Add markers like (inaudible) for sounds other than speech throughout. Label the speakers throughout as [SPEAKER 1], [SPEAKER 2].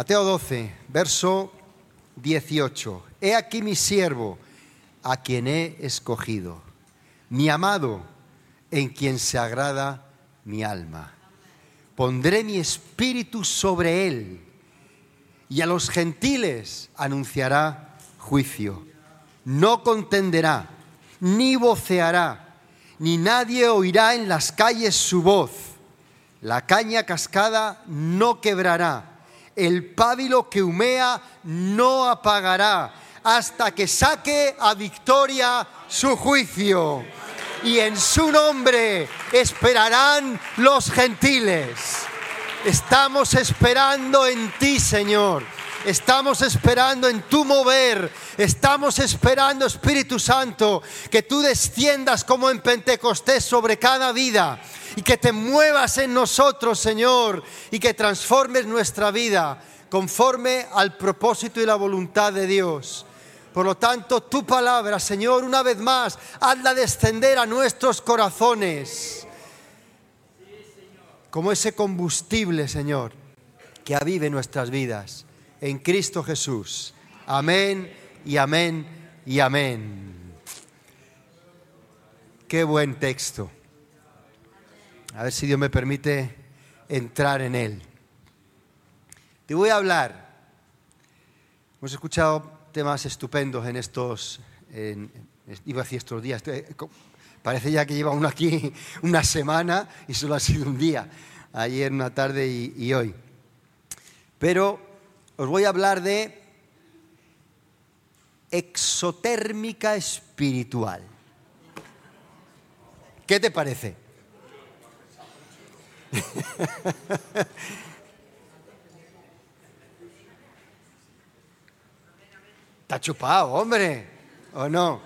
[SPEAKER 1] Mateo 12, verso 18. He aquí mi siervo, a quien he escogido, mi amado, en quien se agrada mi alma. Pondré mi espíritu sobre él y a los gentiles anunciará juicio. No contenderá, ni voceará, ni nadie oirá en las calles su voz. La caña cascada no quebrará el pábilo que humea no apagará hasta que saque a victoria su juicio. Y en su nombre esperarán los gentiles. Estamos esperando en ti, Señor. Estamos esperando en tu mover. Estamos esperando, Espíritu Santo, que tú desciendas como en Pentecostés sobre cada vida y que te muevas en nosotros, Señor, y que transformes nuestra vida conforme al propósito y la voluntad de Dios. Por lo tanto, tu palabra, Señor, una vez más, hazla descender a nuestros corazones como ese combustible, Señor, que avive nuestras vidas en Cristo Jesús. Amén y amén y amén. Qué buen texto. A ver si Dios me permite entrar en él. Te voy a hablar. Hemos escuchado temas estupendos en estos, iba a decir estos días, parece ya que lleva uno aquí (laughs) una semana y solo ha sido un día, ayer, una tarde y hoy. Pero os voy a hablar de exotérmica espiritual. ¿Qué te parece? (laughs) Está chupado, hombre, ¿o no?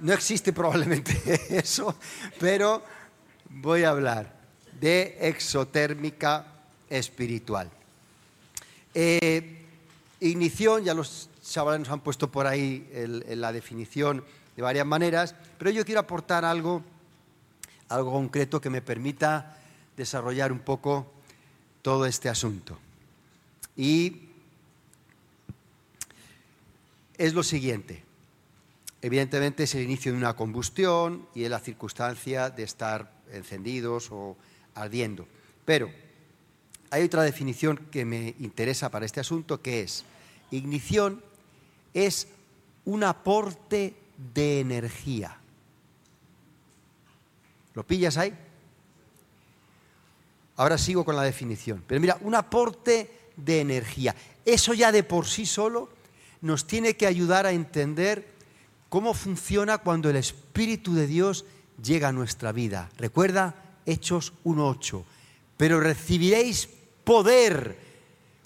[SPEAKER 1] No existe probablemente (laughs) eso, pero voy a hablar de exotérmica espiritual. Eh, ignición, ya los chavales nos han puesto por ahí la definición de varias maneras, pero yo quiero aportar algo algo concreto que me permita desarrollar un poco todo este asunto. Y es lo siguiente. Evidentemente es el inicio de una combustión y es la circunstancia de estar encendidos o ardiendo. Pero hay otra definición que me interesa para este asunto que es ignición es un aporte de energía. ¿Lo pillas ahí? Ahora sigo con la definición. Pero mira, un aporte de energía. Eso ya de por sí solo nos tiene que ayudar a entender cómo funciona cuando el Espíritu de Dios llega a nuestra vida. Recuerda Hechos 1.8. Pero recibiréis poder,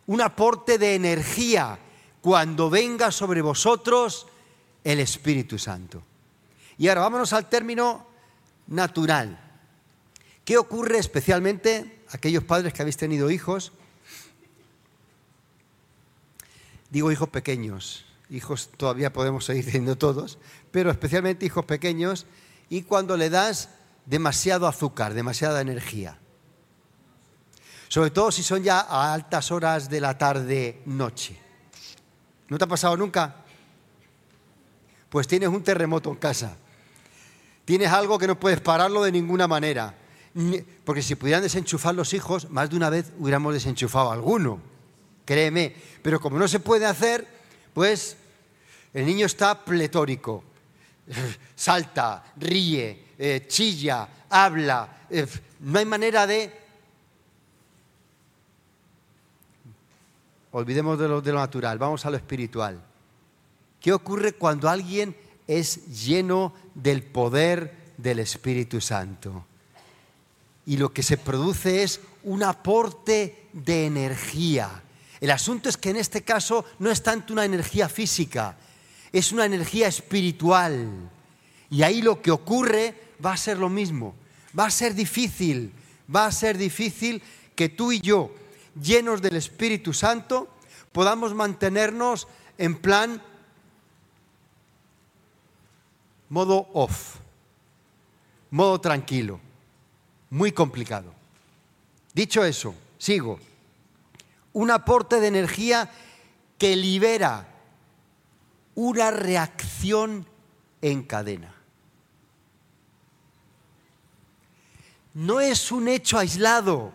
[SPEAKER 1] un aporte de energía, cuando venga sobre vosotros el Espíritu Santo. Y ahora vámonos al término natural. ¿Qué ocurre especialmente aquellos padres que habéis tenido hijos? Digo hijos pequeños, hijos todavía podemos seguir teniendo todos, pero especialmente hijos pequeños y cuando le das demasiado azúcar, demasiada energía. Sobre todo si son ya a altas horas de la tarde, noche. ¿No te ha pasado nunca? Pues tienes un terremoto en casa Tienes algo que no puedes pararlo de ninguna manera. Porque si pudieran desenchufar los hijos, más de una vez hubiéramos desenchufado alguno. Créeme. Pero como no se puede hacer, pues el niño está pletórico. (laughs) Salta, ríe, eh, chilla, habla. Eh, no hay manera de... Olvidemos de lo, de lo natural, vamos a lo espiritual. ¿Qué ocurre cuando alguien es lleno del poder del Espíritu Santo. Y lo que se produce es un aporte de energía. El asunto es que en este caso no es tanto una energía física, es una energía espiritual. Y ahí lo que ocurre va a ser lo mismo. Va a ser difícil, va a ser difícil que tú y yo, llenos del Espíritu Santo, podamos mantenernos en plan modo off, modo tranquilo, muy complicado. Dicho eso, sigo. un aporte de energía que libera una reacción en cadena. No es un hecho aislado,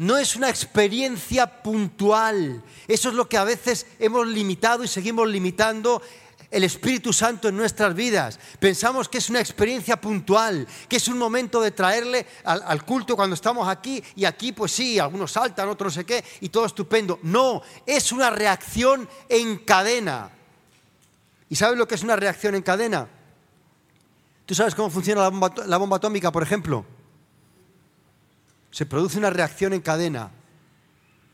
[SPEAKER 1] no es una experiencia puntual. Eso es lo que a veces hemos limitado y seguimos limitando el Espíritu Santo en nuestras vidas. Pensamos que es una experiencia puntual, que es un momento de traerle al, culto cuando estamos aquí y aquí pues sí, algunos saltan, otros no sé qué y todo estupendo. No, es una reacción en cadena. ¿Y sabes lo que es una reacción en cadena? ¿Tú sabes cómo funciona la bomba, la bomba atómica, por ejemplo? Se produce una reacción en cadena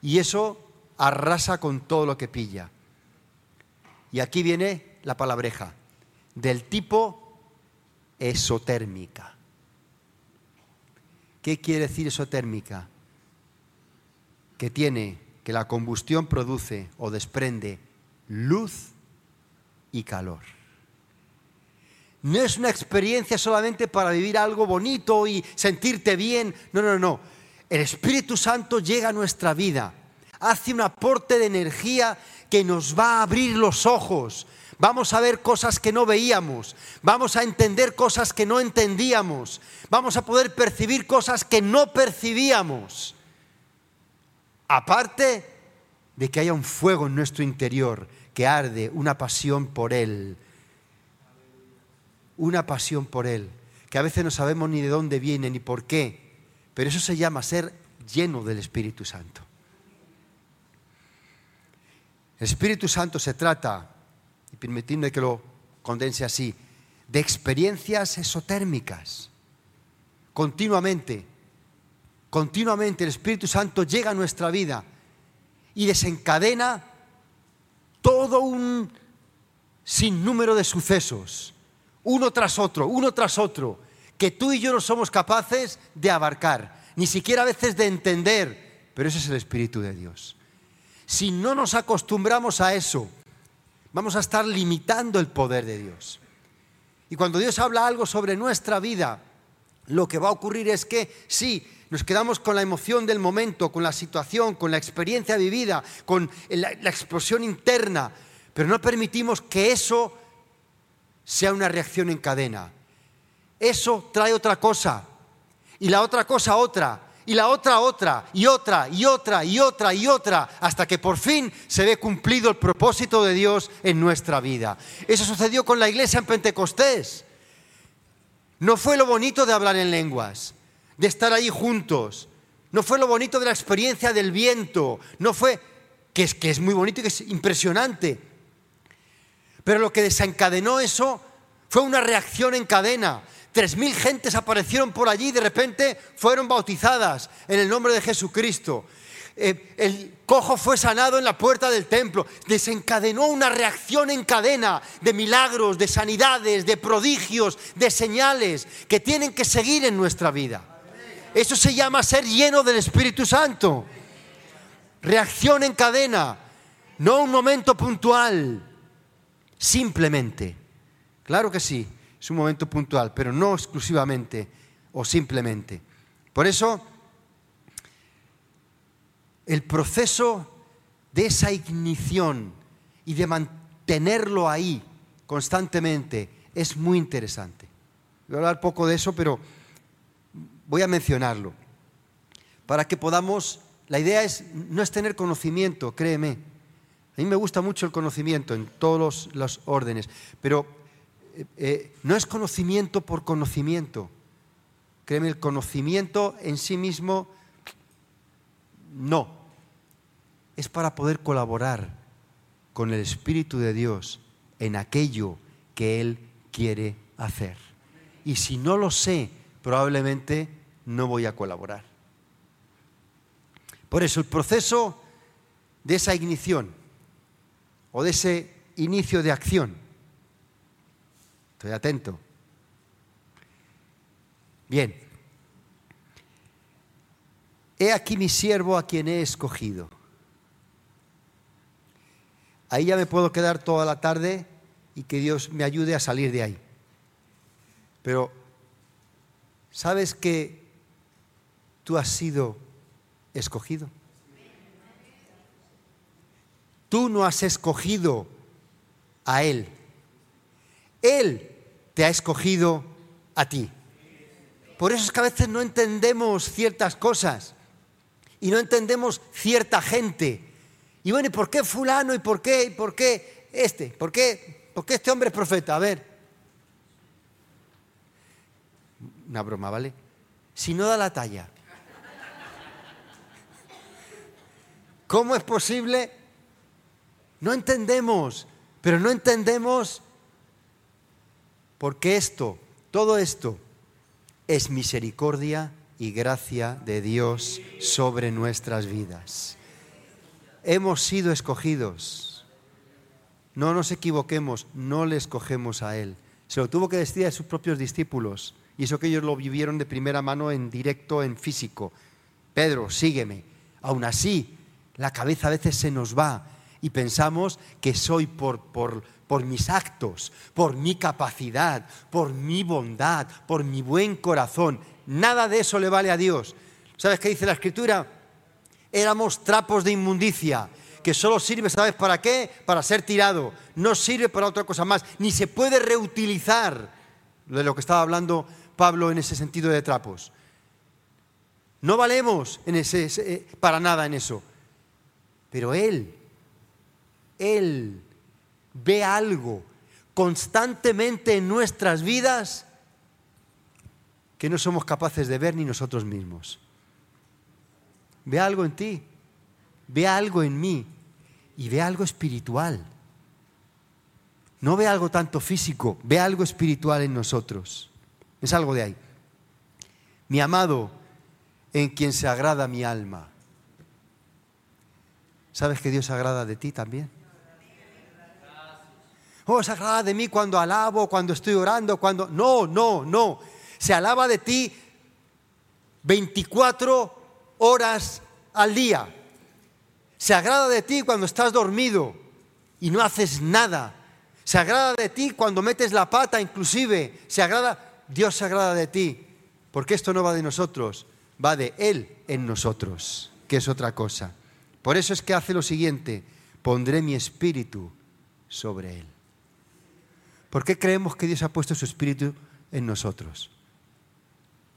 [SPEAKER 1] y eso arrasa con todo lo que pilla. Y aquí viene la palabreja, del tipo esotérmica. ¿Qué quiere decir esotérmica? Que tiene, que la combustión produce o desprende luz y calor. No es una experiencia solamente para vivir algo bonito y sentirte bien. No, no, no. El Espíritu Santo llega a nuestra vida, hace un aporte de energía que nos va a abrir los ojos, Vamos a ver cosas que no veíamos. Vamos a entender cosas que no entendíamos. Vamos a poder percibir cosas que no percibíamos. Aparte de que haya un fuego en nuestro interior que arde, una pasión por Él. Una pasión por Él, que a veces no sabemos ni de dónde viene ni por qué. Pero eso se llama ser lleno del Espíritu Santo. El Espíritu Santo se trata y permitidme que lo condense así, de experiencias esotérmicas. Continuamente, continuamente el Espíritu Santo llega a nuestra vida y desencadena todo un sinnúmero de sucesos, uno tras otro, uno tras otro, que tú y yo no somos capaces de abarcar, ni siquiera a veces de entender, pero ese es el Espíritu de Dios. Si no nos acostumbramos a eso, vamos a estar limitando el poder de Dios. Y cuando Dios habla algo sobre nuestra vida, lo que va a ocurrir es que sí, nos quedamos con la emoción del momento, con la situación, con la experiencia vivida, con la, explosión interna, pero no permitimos que eso sea una reacción en cadena. Eso trae otra cosa y la otra cosa otra y la otra otra, y otra, y otra, y otra, y otra, hasta que por fin se ve cumplido el propósito de Dios en nuestra vida. Eso sucedió con la iglesia en Pentecostés. No fue lo bonito de hablar en lenguas, de estar ahí juntos. No fue lo bonito de la experiencia del viento. No fue, que es, que es muy bonito y que es impresionante. Pero lo que desencadenó eso fue una reacción en cadena. Tres mil gentes aparecieron por allí y de repente fueron bautizadas en el nombre de Jesucristo. Eh, el cojo fue sanado en la puerta del templo. Desencadenó una reacción en cadena de milagros, de sanidades, de prodigios, de señales que tienen que seguir en nuestra vida. Eso se llama ser lleno del Espíritu Santo. Reacción en cadena, no un momento puntual, simplemente. Claro que sí es un momento puntual, pero no exclusivamente o simplemente. Por eso, el proceso de esa ignición y de mantenerlo ahí constantemente es muy interesante. Voy a hablar poco de eso, pero voy a mencionarlo. Para que podamos, la idea es, no es tener conocimiento, créeme. A mí me gusta mucho el conocimiento en todos los, órdenes, pero eh, no es conocimiento por conocimiento. Créeme, el conocimiento en sí mismo no. Es para poder colaborar con el Espíritu de Dios en aquello que Él quiere hacer. Y si no lo sé, probablemente no voy a colaborar. Por eso el proceso de esa ignición o de ese inicio de acción Estoy atento. Bien. He aquí mi siervo a quien he escogido. Ahí ya me puedo quedar toda la tarde y que Dios me ayude a salir de ahí. Pero, ¿sabes que tú has sido escogido? Tú no has escogido a Él. Él te ha escogido a ti. Por eso es que a veces no entendemos ciertas cosas y no entendemos cierta gente. Y bueno, ¿y por qué fulano? ¿Y por qué? ¿Y por qué este? ¿Por qué, ¿Por qué este hombre es profeta? A ver. Una broma, ¿vale? Si no da la talla. ¿Cómo es posible? No entendemos, pero no entendemos porque esto, todo esto, es misericordia y gracia de Dios sobre nuestras vidas. Hemos sido escogidos. No nos equivoquemos, no le escogemos a Él. Se lo tuvo que decir a sus propios discípulos. Y eso que ellos lo vivieron de primera mano en directo, en físico. Pedro, sígueme. Aún así, la cabeza a veces se nos va y pensamos que soy por, por, mis actos, por mi capacidad, por mi bondad, por mi buen corazón. Nada de eso le vale a Dios. ¿Sabes qué dice la Escritura? Éramos trapos de inmundicia, que solo sirve, ¿sabes para qué? Para ser tirado. No sirve para otra cosa más, ni se puede reutilizar de lo que estaba hablando Pablo en ese sentido de trapos. No valemos eh, para nada en eso. Pero Él, Él ve algo constantemente en nuestras vidas que no somos capaces de ver ni nosotros mismos. Ve algo en ti, ve algo en mí y ve algo espiritual. No ve algo tanto físico, ve algo espiritual en nosotros. Es algo de ahí. Mi amado, en quien se agrada mi alma. ¿Sabes que Dios agrada de ti también? Oh, se agrada de mí cuando alabo, cuando estoy orando, cuando... No, no, no. Se alaba de ti 24 horas al día. Se agrada de ti cuando estás dormido y no haces nada. Se agrada de ti cuando metes la pata inclusive. Se agrada, Dios se agrada de ti. Porque esto no va de nosotros, va de Él en nosotros, que es otra cosa. Por eso es que hace lo siguiente, pondré mi espíritu sobre Él. ¿Por qué creemos que Dios ha puesto su espíritu en nosotros?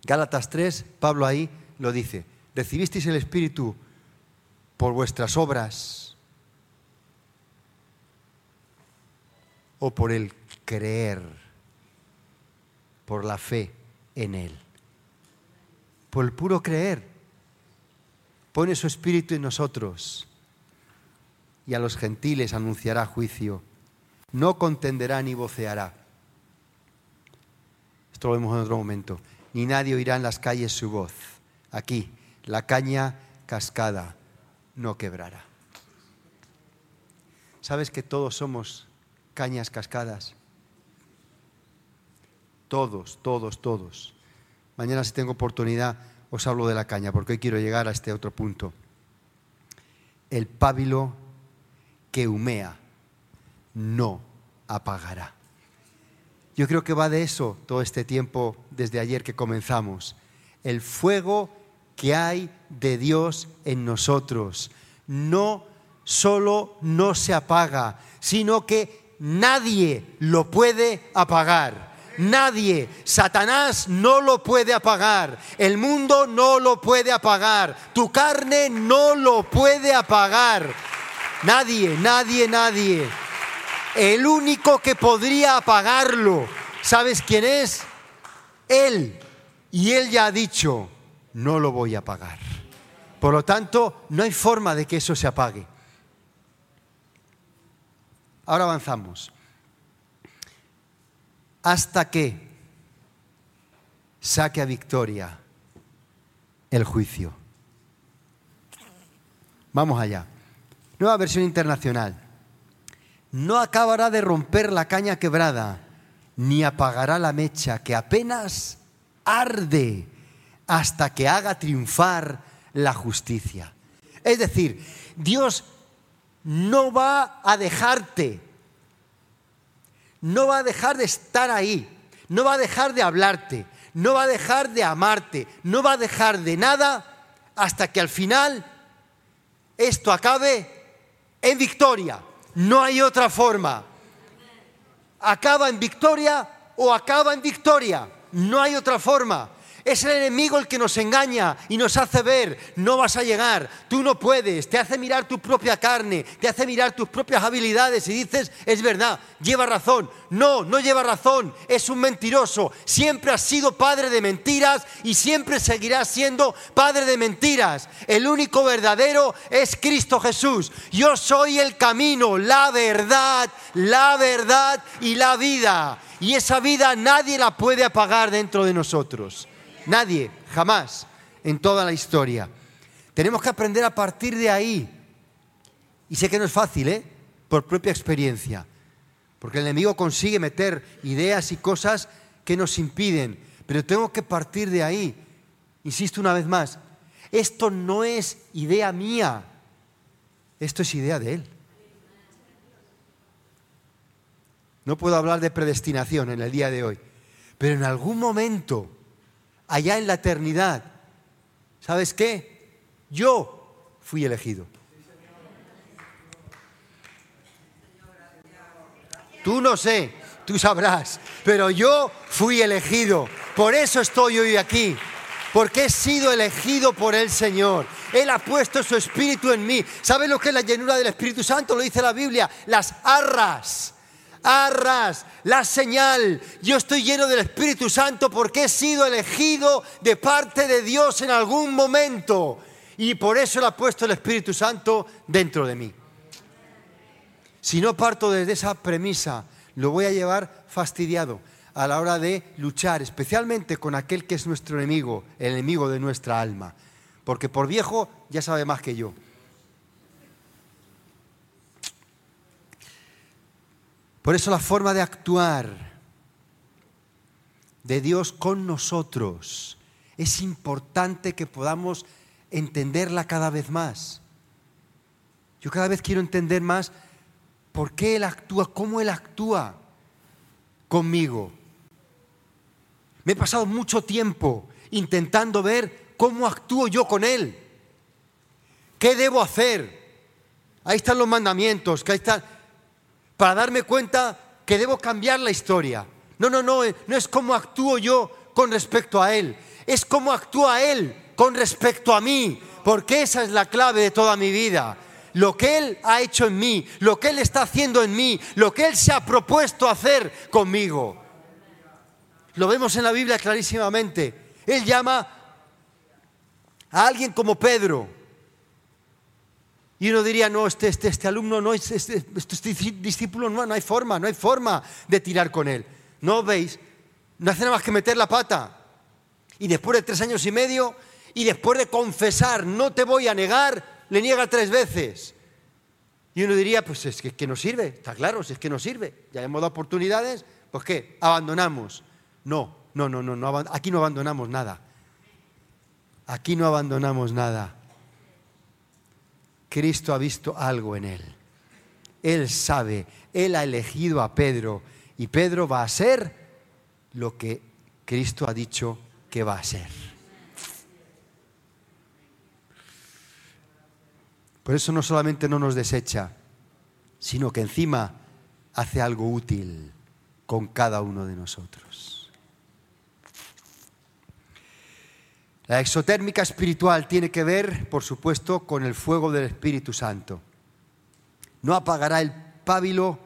[SPEAKER 1] Gálatas 3, Pablo ahí lo dice, recibisteis el espíritu por vuestras obras o por el creer, por la fe en Él. Por el puro creer. Pone su espíritu en nosotros y a los gentiles anunciará juicio no contenderá ni voceará. Esto lo vemos en otro momento. Ni nadie oirá en las calles su voz. Aquí, la caña cascada no quebrará. ¿Sabes que todos somos cañas cascadas? Todos, todos, todos. Mañana si tengo oportunidad os hablo de la caña, porque hoy quiero llegar a este otro punto. El pábilo que humea no apagará. Yo creo que va de eso todo este tiempo desde ayer que comenzamos. El fuego que hay de Dios en nosotros no solo no se apaga, sino que nadie lo puede apagar. Nadie, Satanás no lo puede apagar, el mundo no lo puede apagar, tu carne no lo puede apagar. Nadie, nadie, nadie. El único que podría apagarlo, ¿sabes quién es? Él. Y él ya ha dicho, no lo voy a apagar. Por lo tanto, no hay forma de que eso se apague. Ahora avanzamos. Hasta que saque a victoria el juicio. Vamos allá. Nueva versión internacional no acabará de romper la caña quebrada, ni apagará la mecha que apenas arde hasta que haga triunfar la justicia. Es decir, Dios no va a dejarte, no va a dejar de estar ahí, no va a dejar de hablarte, no va a dejar de amarte, no va a dejar de nada hasta que al final esto acabe en victoria. No hay otra forma. Acaba en victoria o acaba en victoria. No hay otra forma. Es el enemigo el que nos engaña y nos hace ver, no vas a llegar, tú no puedes, te hace mirar tu propia carne, te hace mirar tus propias habilidades y dices, es verdad, lleva razón. No, no lleva razón, es un mentiroso. Siempre has sido padre de mentiras y siempre seguirás siendo padre de mentiras. El único verdadero es Cristo Jesús. Yo soy el camino, la verdad, la verdad y la vida. Y esa vida nadie la puede apagar dentro de nosotros. Nadie, jamás, en toda la historia. Tenemos que aprender a partir de ahí. Y sé que no es fácil, ¿eh? Por propia experiencia. Porque el enemigo consigue meter ideas y cosas que nos impiden. Pero tengo que partir de ahí. Insisto una vez más, esto no es idea mía. Esto es idea de Él. No puedo hablar de predestinación en el día de hoy. Pero en algún momento allá en la eternidad. ¿Sabes qué? Yo fui elegido. Tú no sé, tú sabrás, pero yo fui elegido. Por eso estoy hoy aquí, porque he sido elegido por el Señor. Él ha puesto su espíritu en mí. ¿Sabes lo que es la llenura del Espíritu Santo? Lo dice la Biblia, las arras arras, la señal. Yo estoy lleno del Espíritu Santo porque he sido elegido de parte de Dios en algún momento. Y por eso le ha puesto el Espíritu Santo dentro de mí. Si no parto desde esa premisa, lo voy a llevar fastidiado a la hora de luchar, especialmente con aquel que es nuestro enemigo, el enemigo de nuestra alma. Porque por viejo ya sabe más que yo. Por eso la forma de actuar de Dios con nosotros es importante que podamos entenderla cada vez más. Yo cada vez quiero entender más por qué Él actúa, cómo Él actúa conmigo. Me he pasado mucho tiempo intentando ver cómo actúo yo con Él. ¿Qué debo hacer? Ahí están los mandamientos, que ahí están para darme cuenta que debo cambiar la historia. No, no, no, eh, no es cómo actúo yo con respecto a Él, es cómo actúa Él con respecto a mí, porque esa es la clave de toda mi vida. Lo que Él ha hecho en mí, lo que Él está haciendo en mí, lo que Él se ha propuesto hacer conmigo. Lo vemos en la Biblia clarísimamente. Él llama a alguien como Pedro, y uno diría, no, este, este, este alumno no es, este, este, discípulo no, no hay forma, no hay forma de tirar con él. ¿No veis? No hace nada más que meter la pata. Y después de tres años y medio, y después de confesar, no te voy a negar, le niega tres veces. Y uno diría, pues es que, que no sirve, está claro, si es que no sirve. Ya hemos dado oportunidades, pues ¿qué? Abandonamos. No, no, no, no, no aquí no abandonamos nada. Aquí no abandonamos nada. Cristo ha visto algo en él. Él sabe, Él ha elegido a Pedro y Pedro va a ser lo que Cristo ha dicho que va a ser. Por eso no solamente no nos desecha, sino que encima hace algo útil con cada uno de nosotros. La exotérmica espiritual tiene que ver, por supuesto, con el fuego del Espíritu Santo. No apagará el pábilo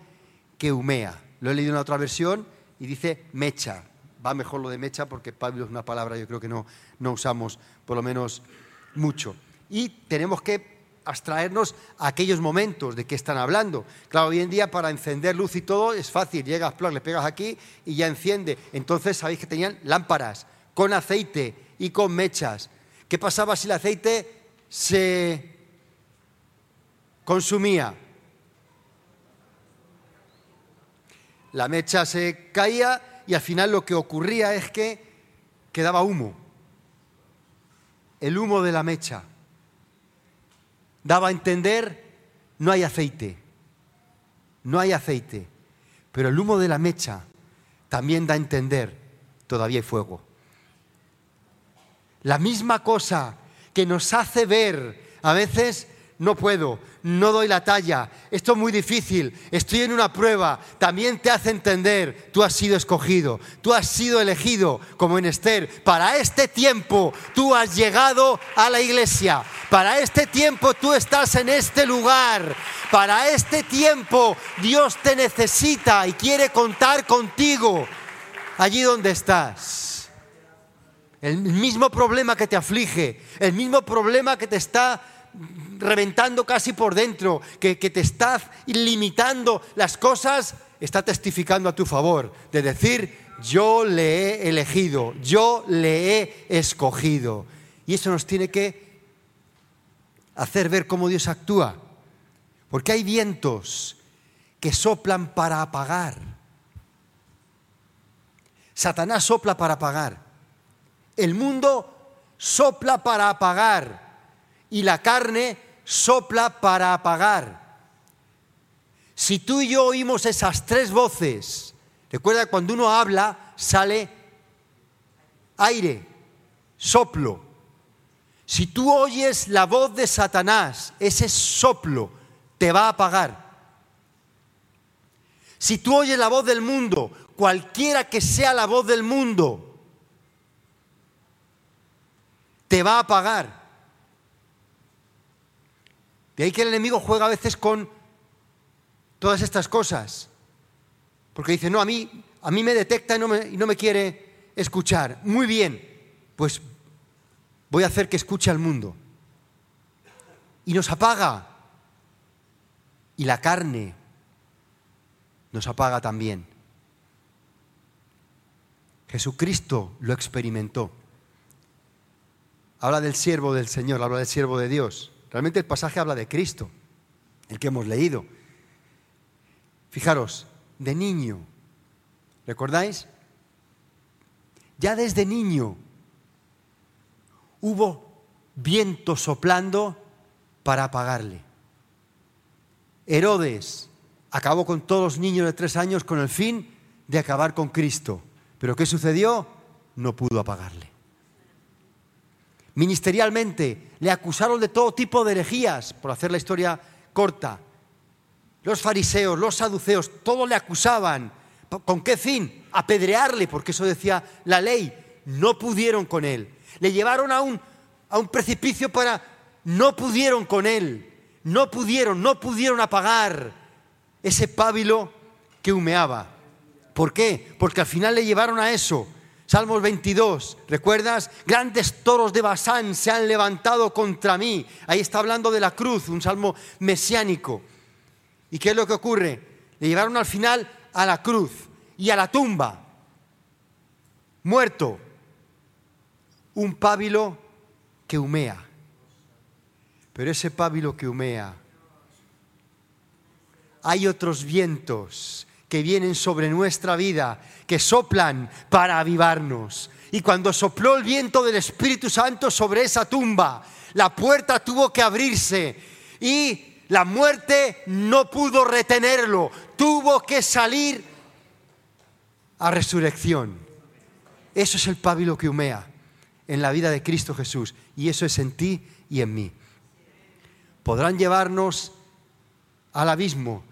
[SPEAKER 1] que humea. Lo he leído en otra versión y dice mecha. Va mejor lo de mecha porque pábilo es una palabra yo creo que no, no usamos por lo menos mucho. Y tenemos que abstraernos a aquellos momentos de que están hablando. Claro, hoy en día para encender luz y todo es fácil. Llegas, le pegas aquí y ya enciende. Entonces sabéis que tenían lámparas con aceite y con mechas. ¿Qué pasaba si el aceite se consumía? La mecha se caía y al final lo que ocurría es que quedaba humo. El humo de la mecha daba a entender no hay aceite, no hay aceite, pero el humo de la mecha también da a entender todavía hay fuego. La misma cosa que nos hace ver a veces no puedo, no doy la talla, esto es muy difícil, estoy en una prueba, también te hace entender, tú has sido escogido, tú has sido elegido, como en Esther, para este tiempo tú has llegado a la iglesia, para este tiempo tú estás en este lugar, para este tiempo Dios te necesita y quiere contar contigo allí donde estás. El mismo problema que te aflige, el mismo problema que te está reventando casi por dentro, que, te está limitando las cosas, está testificando a tu favor, de decir, yo le he elegido, yo le he escogido. Y eso nos tiene que hacer ver cómo Dios actúa. Porque hay vientos que soplan para apagar. Satanás sopla para apagar. El mundo sopla para apagar y la carne sopla para apagar. Si tú y yo oímos esas tres voces, recuerda cuando uno habla sale aire, soplo. Si tú oyes la voz de Satanás, ese soplo te va a apagar. Si tú oyes la voz del mundo, cualquiera que sea la voz del mundo, te va a apagar. De ahí que el enemigo juega a veces con todas estas cosas. Porque dice, no, a mí, a mí me detecta y no me, y no me quiere escuchar. Muy bien, pues voy a hacer que escuche al mundo. Y nos apaga. Y la carne nos apaga también. Jesucristo lo experimentó. Habla del siervo del Señor, habla del siervo de Dios. Realmente el pasaje habla de Cristo, el que hemos leído. Fijaros, de niño, ¿recordáis? Ya desde niño hubo viento soplando para apagarle. Herodes acabó con todos los niños de tres años con el fin de acabar con Cristo. Pero ¿qué sucedió? No pudo apagarle ministerialmente, le acusaron de todo tipo de herejías, por hacer la historia corta. Los fariseos, los saduceos, todos le acusaban. ¿Con qué fin? Apedrearle, porque eso decía la ley. No pudieron con él. Le llevaron a un, a un precipicio para... No pudieron con él. No pudieron, no pudieron apagar ese pábilo que humeaba. ¿Por qué? Porque al final le llevaron a eso. Salmos 22, ¿recuerdas? Grandes toros de Basán se han levantado contra mí. Ahí está hablando de la cruz, un salmo mesiánico. ¿Y qué es lo que ocurre? Le llevaron al final a la cruz y a la tumba. Muerto. Un pábilo que humea. Pero ese pábilo que humea, hay otros vientos que vienen sobre nuestra vida, que soplan para avivarnos. Y cuando sopló el viento del Espíritu Santo sobre esa tumba, la puerta tuvo que abrirse y la muerte no pudo retenerlo, tuvo que salir a resurrección. Eso es el pábilo que humea en la vida de Cristo Jesús y eso es en ti y en mí. Podrán llevarnos al abismo,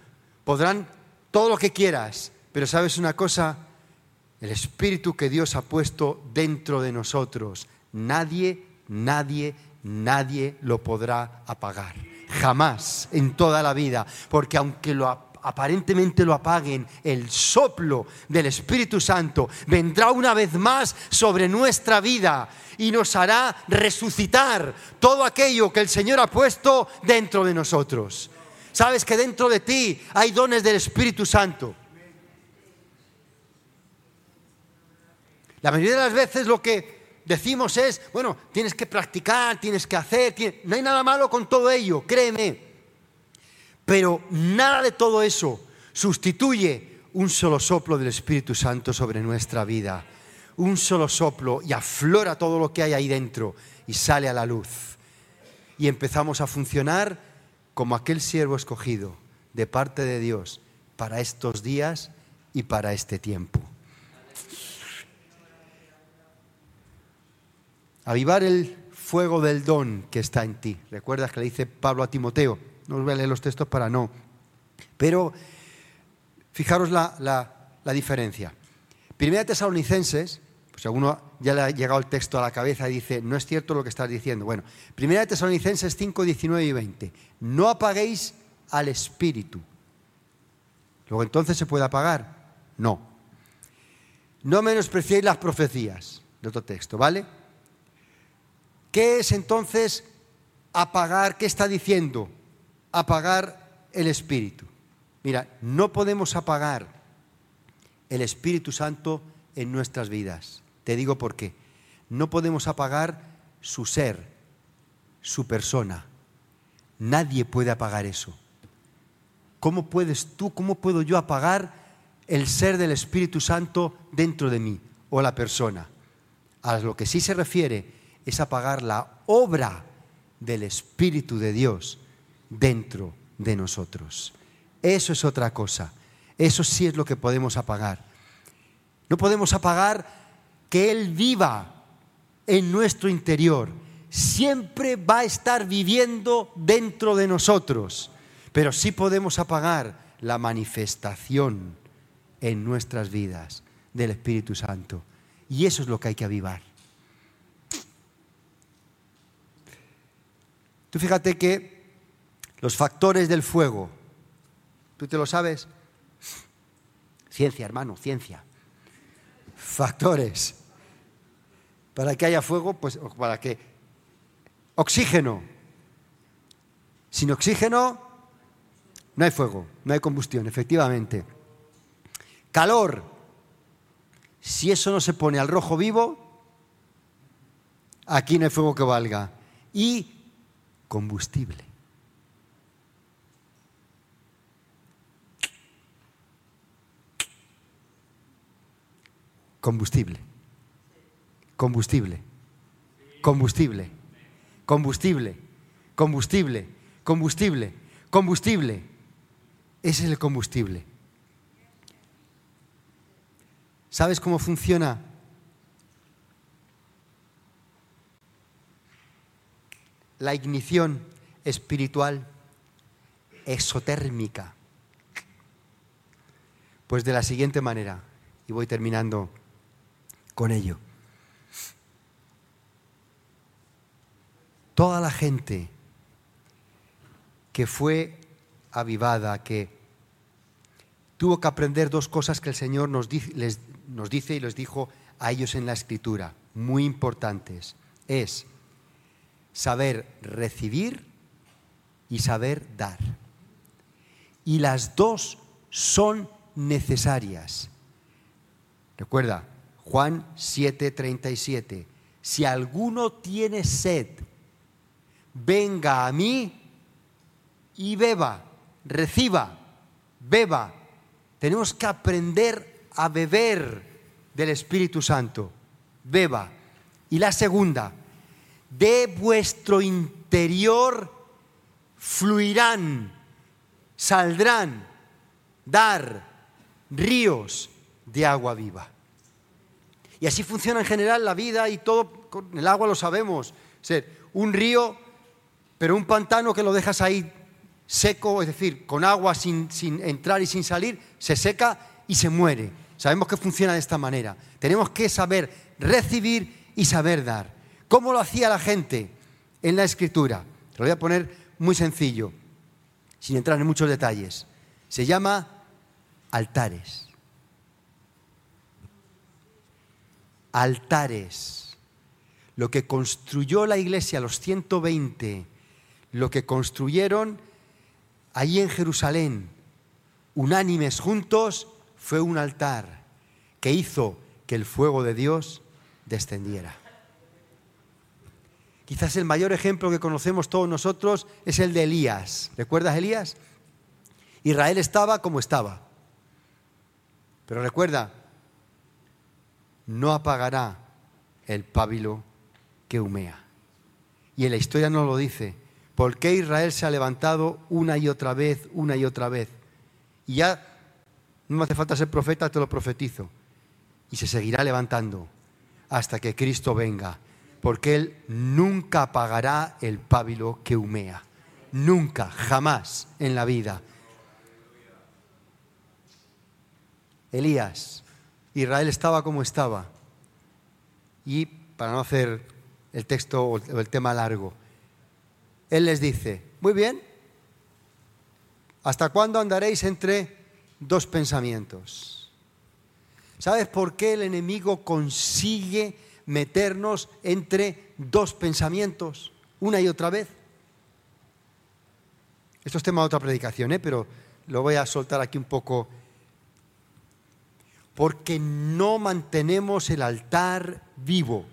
[SPEAKER 1] podrán todo lo que quieras, pero sabes una cosa, el espíritu que Dios ha puesto dentro de nosotros, nadie, nadie, nadie lo podrá apagar. Jamás en toda la vida, porque aunque lo aparentemente lo apaguen, el soplo del Espíritu Santo vendrá una vez más sobre nuestra vida y nos hará resucitar todo aquello que el Señor ha puesto dentro de nosotros. Sabes que dentro de ti hay dones del Espíritu Santo. La mayoría de las veces lo que decimos es, bueno, tienes que practicar, tienes que hacer, no hay nada malo con todo ello, créeme. Pero nada de todo eso sustituye un solo soplo del Espíritu Santo sobre nuestra vida. Un solo soplo y aflora todo lo que hay ahí dentro y sale a la luz. Y empezamos a funcionar como aquel siervo escogido de parte de Dios para estos días y para este tiempo. Avivar el fuego del don que está en ti. ¿Recuerdas que le dice Pablo a Timoteo? No os voy a leer los textos para no. Pero fijaros la, la diferencia. Primera Tesalonicenses, pues alguno ya le ha llegado el texto a la cabeza y dice, no es cierto lo que estás diciendo. Bueno, Primera Tesalonicenses 5, 19 y 20. No apaguéis al espíritu. Luego entonces se puede apagar. No. No menospreciéis las profecías. De otro texto, ¿vale? ¿Qué es entonces apagar? ¿Qué está diciendo? Apagar el espíritu. Mira, no podemos apagar el Espíritu Santo en nuestras vidas. Te digo por qué. No podemos apagar su ser, su persona. Nadie puede apagar eso. ¿Cómo puedes tú, cómo puedo yo apagar el ser del Espíritu Santo dentro de mí o la persona? A lo que sí se refiere es apagar la obra del Espíritu de Dios dentro de nosotros. Eso es otra cosa. Eso sí es lo que podemos apagar. No podemos apagar que Él viva en nuestro interior. Siempre va a estar viviendo dentro de nosotros. Pero sí podemos apagar la manifestación en nuestras vidas del Espíritu Santo. Y eso es lo que hay que avivar. Tú fíjate que los factores del fuego, ¿tú te lo sabes? Ciencia, hermano, ciencia. Factores. Para que haya fuego, pues para que... Oxígeno. Sin oxígeno no hay fuego, no hay combustión, efectivamente. Calor. Si eso no se pone al rojo vivo, aquí no hay fuego que valga. Y combustible. Combustible. Combustible. Combustible. Combustible. Combustible. Combustible. Combustible. Ese es el combustible. ¿Sabes cómo funciona la ignición espiritual exotérmica? Pues de la siguiente manera, y voy terminando con ello. Toda la gente que fue avivada, que tuvo que aprender dos cosas que el Señor nos dice, y les dijo a ellos en la Escritura, muy importantes. Es saber recibir y saber dar. Y las dos son necesarias. Recuerda, Juan 7:37, si alguno tiene sed, venga a mí y beba, reciba, beba. Tenemos que aprender a beber del Espíritu Santo, beba. Y la segunda, de vuestro interior fluirán, saldrán, dar ríos de agua viva. Y así funciona en general la vida y todo, con el agua lo sabemos. Ser un río, pero un pantano que lo dejas ahí seco, es decir, con agua sin, entrar y sin salir, se seca y se muere. Sabemos que funciona de esta manera. Tenemos que saber recibir y saber dar. ¿Cómo lo hacía la gente en la escritura? Te lo voy a poner muy sencillo, sin entrar en muchos detalles. Se llama altares. Altares. Lo que construyó la iglesia, los 120, lo que construyeron allí en Jerusalén, unánimes juntos, fue un altar que hizo que el fuego de Dios descendiera. Quizás el mayor ejemplo que conocemos todos nosotros es el de Elías. ¿Recuerdas Elías? Israel estaba como estaba. Pero recuerda, no apagará el pábilo que humea. Y en la historia no lo dice. ¿Por qué Israel se ha levantado una y otra vez, una y otra vez? Y ya no me hace falta ser profeta, te lo profetizo. Y se seguirá levantando hasta que Cristo venga porque Él nunca apagará el pábilo que humea. Nunca, jamás en la vida. Elías, Israel estaba como estaba. Y para no hacer el texto o el tema largo, Él les dice, muy bien, ¿hasta cuándo andaréis entre dos pensamientos? ¿Sabes por qué el enemigo consigue meternos entre dos pensamientos una y otra vez? Esto es tema de otra predicación, ¿eh? pero lo voy a soltar aquí un poco. Porque no mantenemos el altar vivo.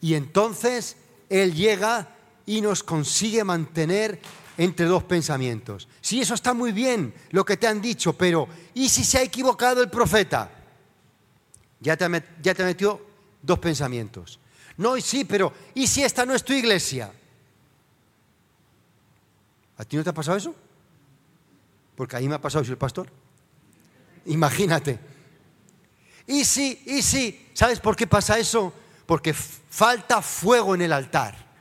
[SPEAKER 1] Y entonces Él llega y nos consigue mantener entre dos pensamientos. Sí, eso está muy bien, lo que te han dicho, pero ¿y si se ha equivocado el profeta? Ya te, ya te metió dos pensamientos. No, y sí, pero ¿y si esta no es tu iglesia? ¿A ti no te ha pasado eso? Porque a mí me ha pasado, soy el pastor. Imagínate. Y sí, y sí, ¿sabes por qué pasa eso? Porque falta fuego en el altar.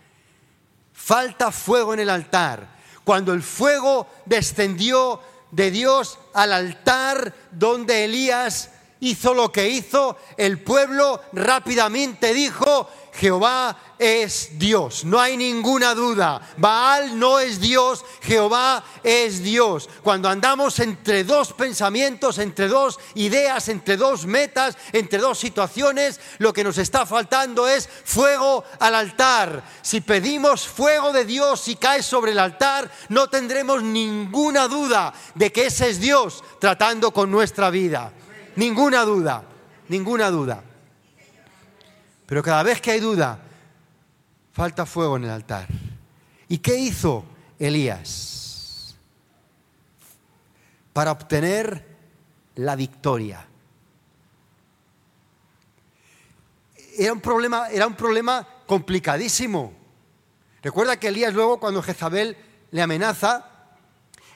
[SPEAKER 1] Falta fuego en el altar. Cuando el fuego descendió de Dios al altar donde Elías hizo lo que hizo, el pueblo rápidamente dijo, Jehová es Dios, no hay ninguna duda. Baal no es Dios, Jehová es Dios. Cuando andamos entre dos pensamientos, entre dos ideas, entre dos metas, entre dos situaciones, lo que nos está faltando es fuego al altar. Si pedimos fuego de Dios y cae sobre el altar, no tendremos ninguna duda de que ese es Dios tratando con nuestra vida. Ninguna duda, ninguna duda. Pero cada vez que hay duda, falta fuego en el altar. ¿Y qué hizo Elías para obtener la victoria? Era un problema, era un problema complicadísimo. Recuerda que Elías luego cuando Jezabel le amenaza,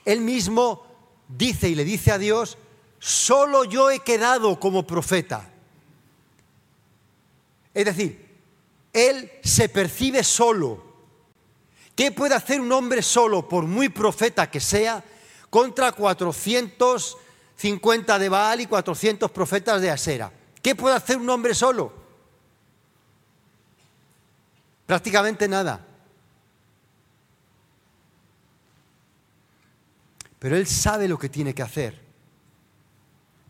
[SPEAKER 1] él mismo dice y le dice a Dios, solo yo he quedado como profeta. Es decir, él se percibe solo. ¿Qué puede hacer un hombre solo, por muy profeta que sea, contra 450 de Baal y 400 profetas de Asera? ¿Qué puede hacer un hombre solo? Prácticamente nada. Pero él sabe lo que tiene que hacer.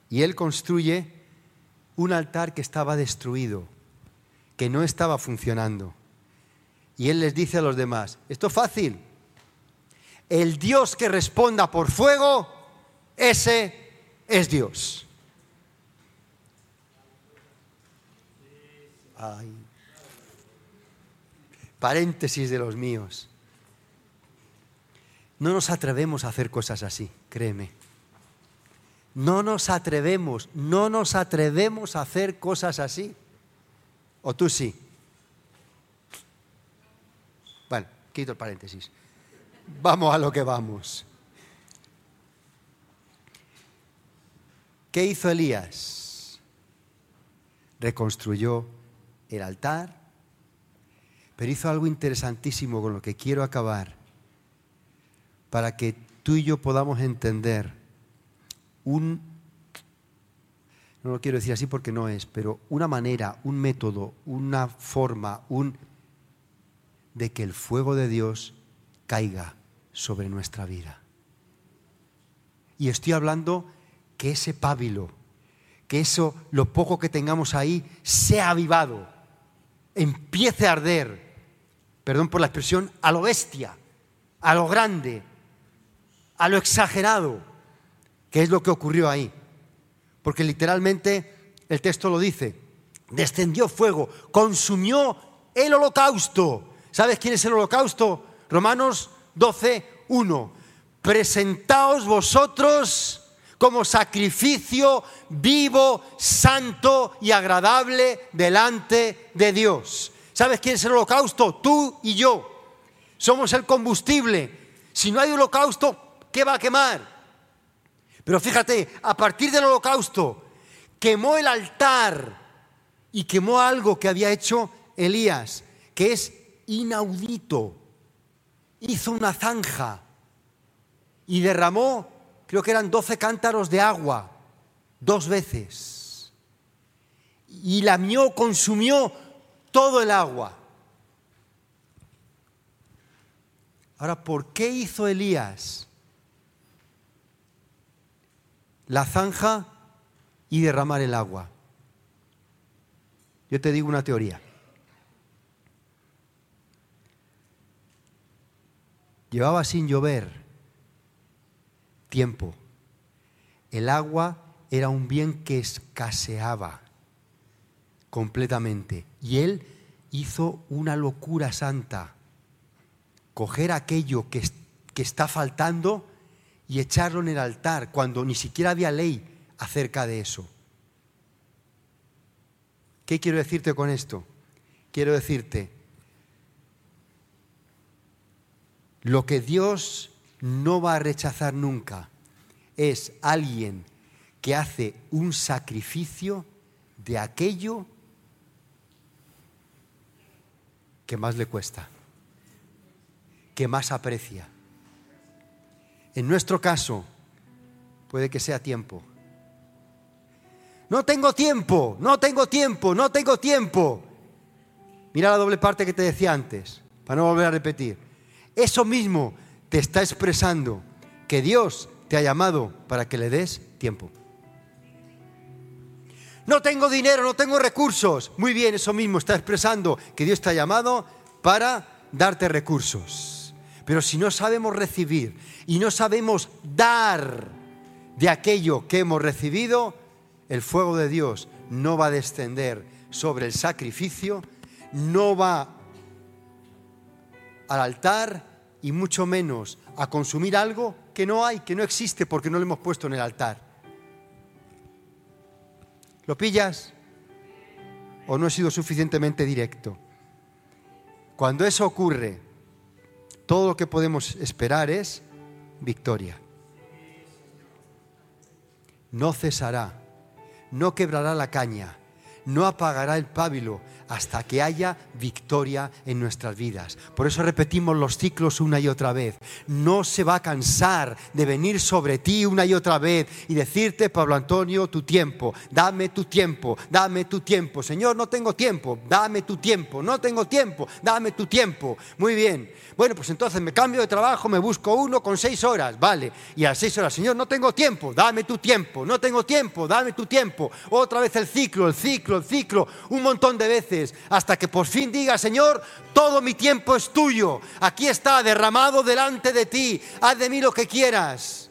[SPEAKER 1] Y él construye un altar que estaba destruido que no estaba funcionando. Y él les dice a los demás, esto es fácil, el Dios que responda por fuego, ese es Dios. Paréntesis de los míos. No nos atrevemos a hacer cosas así, créeme. No nos atrevemos, no nos atrevemos a hacer cosas así. ¿O tú sí? Bueno, quito el paréntesis. Vamos a lo que vamos. ¿Qué hizo Elías? Reconstruyó el altar, pero hizo algo interesantísimo con lo que quiero acabar, para que tú y yo podamos entender un no lo quiero decir así porque no es, pero una manera, un método, una forma, un de que el fuego de Dios caiga sobre nuestra vida. Y estoy hablando que ese pábilo, que eso, lo poco que tengamos ahí, sea avivado, empiece a arder, perdón por la expresión, a lo bestia, a lo grande, a lo exagerado, que es lo que ocurrió ahí porque literalmente el texto lo dice, descendió fuego, consumió el holocausto. ¿Sabes quién es el holocausto? Romanos 12, 1. Presentaos vosotros como sacrificio vivo, santo y agradable delante de Dios. ¿Sabes quién es el holocausto? Tú y yo. Somos el combustible. Si no hay holocausto, ¿qué va a quemar? Pero fíjate, a partir del holocausto, quemó el altar y quemó algo que había hecho Elías, que es inaudito. Hizo una zanja y derramó, creo que eran 12 cántaros de agua, dos veces. Y lamió, consumió todo el agua. Ahora, ¿por qué hizo Elías la zanja y derramar el agua? Yo te digo una teoría. Llevaba sin llover tiempo. El agua era un bien que escaseaba completamente. Y él hizo una locura santa coger aquello que, que está faltando y echarlo en el altar cuando ni siquiera había ley acerca de eso. ¿Qué quiero decirte con esto? Quiero decirte, lo que Dios no va a rechazar nunca es alguien que hace un sacrificio de aquello que más le cuesta que más aprecia. En nuestro caso, puede que sea tiempo. No tengo tiempo, no tengo tiempo, no tengo tiempo. Mira la doble parte que te decía antes, para no volver a repetir. Eso mismo te está expresando que Dios te ha llamado para que le des tiempo. No tengo dinero, no tengo recursos. Muy bien, eso mismo está expresando que Dios te ha llamado para darte recursos. Pero si no sabemos recibir y no sabemos dar de aquello que hemos recibido, el fuego de Dios no va a descender sobre el sacrificio, no va al altar y mucho menos a consumir algo que no hay, que no existe porque no lo hemos puesto en el altar. ¿Lo pillas? ¿O no he sido suficientemente directo? Cuando eso ocurre, todo lo que podemos esperar es victoria. No cesará, no quebrará la caña, no apagará el pábilo hasta que haya victoria en nuestras vidas. Por eso repetimos los ciclos una y otra vez. No se va a cansar de venir sobre ti una y otra vez y decirte, Pablo Antonio, tu tiempo, dame tu tiempo, dame tu tiempo. Señor, no tengo tiempo, dame tu tiempo, no tengo tiempo, dame tu tiempo. Muy bien. Bueno, pues entonces me cambio de trabajo, me busco uno con seis horas, vale. Y a las seis horas, Señor, no tengo tiempo, dame tu tiempo, no tengo tiempo, dame tu tiempo. Otra vez el ciclo, el ciclo, el ciclo, un montón de hasta que por fin diga, Señor, todo mi tiempo es tuyo, aquí está derramado delante de ti, haz de mí lo que quieras.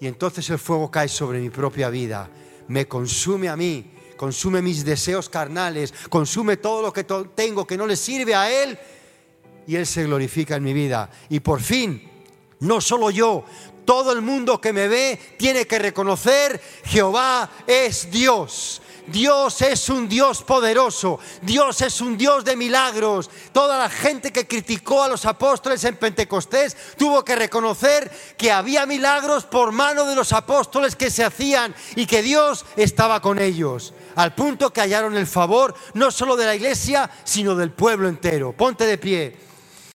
[SPEAKER 1] Y entonces el fuego cae sobre mi propia vida, me consume a mí, consume mis deseos carnales, consume todo lo que tengo que no le sirve a Él y Él se glorifica en mi vida. Y por fin, no solo yo, todo el mundo que me ve tiene que reconocer, Jehová es Dios. Dios es un Dios poderoso, Dios es un Dios de milagros. Toda la gente que criticó a los apóstoles en Pentecostés tuvo que reconocer que había milagros por mano de los apóstoles que se hacían y que Dios estaba con ellos, al punto que hallaron el favor no solo de la iglesia, sino del pueblo entero. Ponte de pie.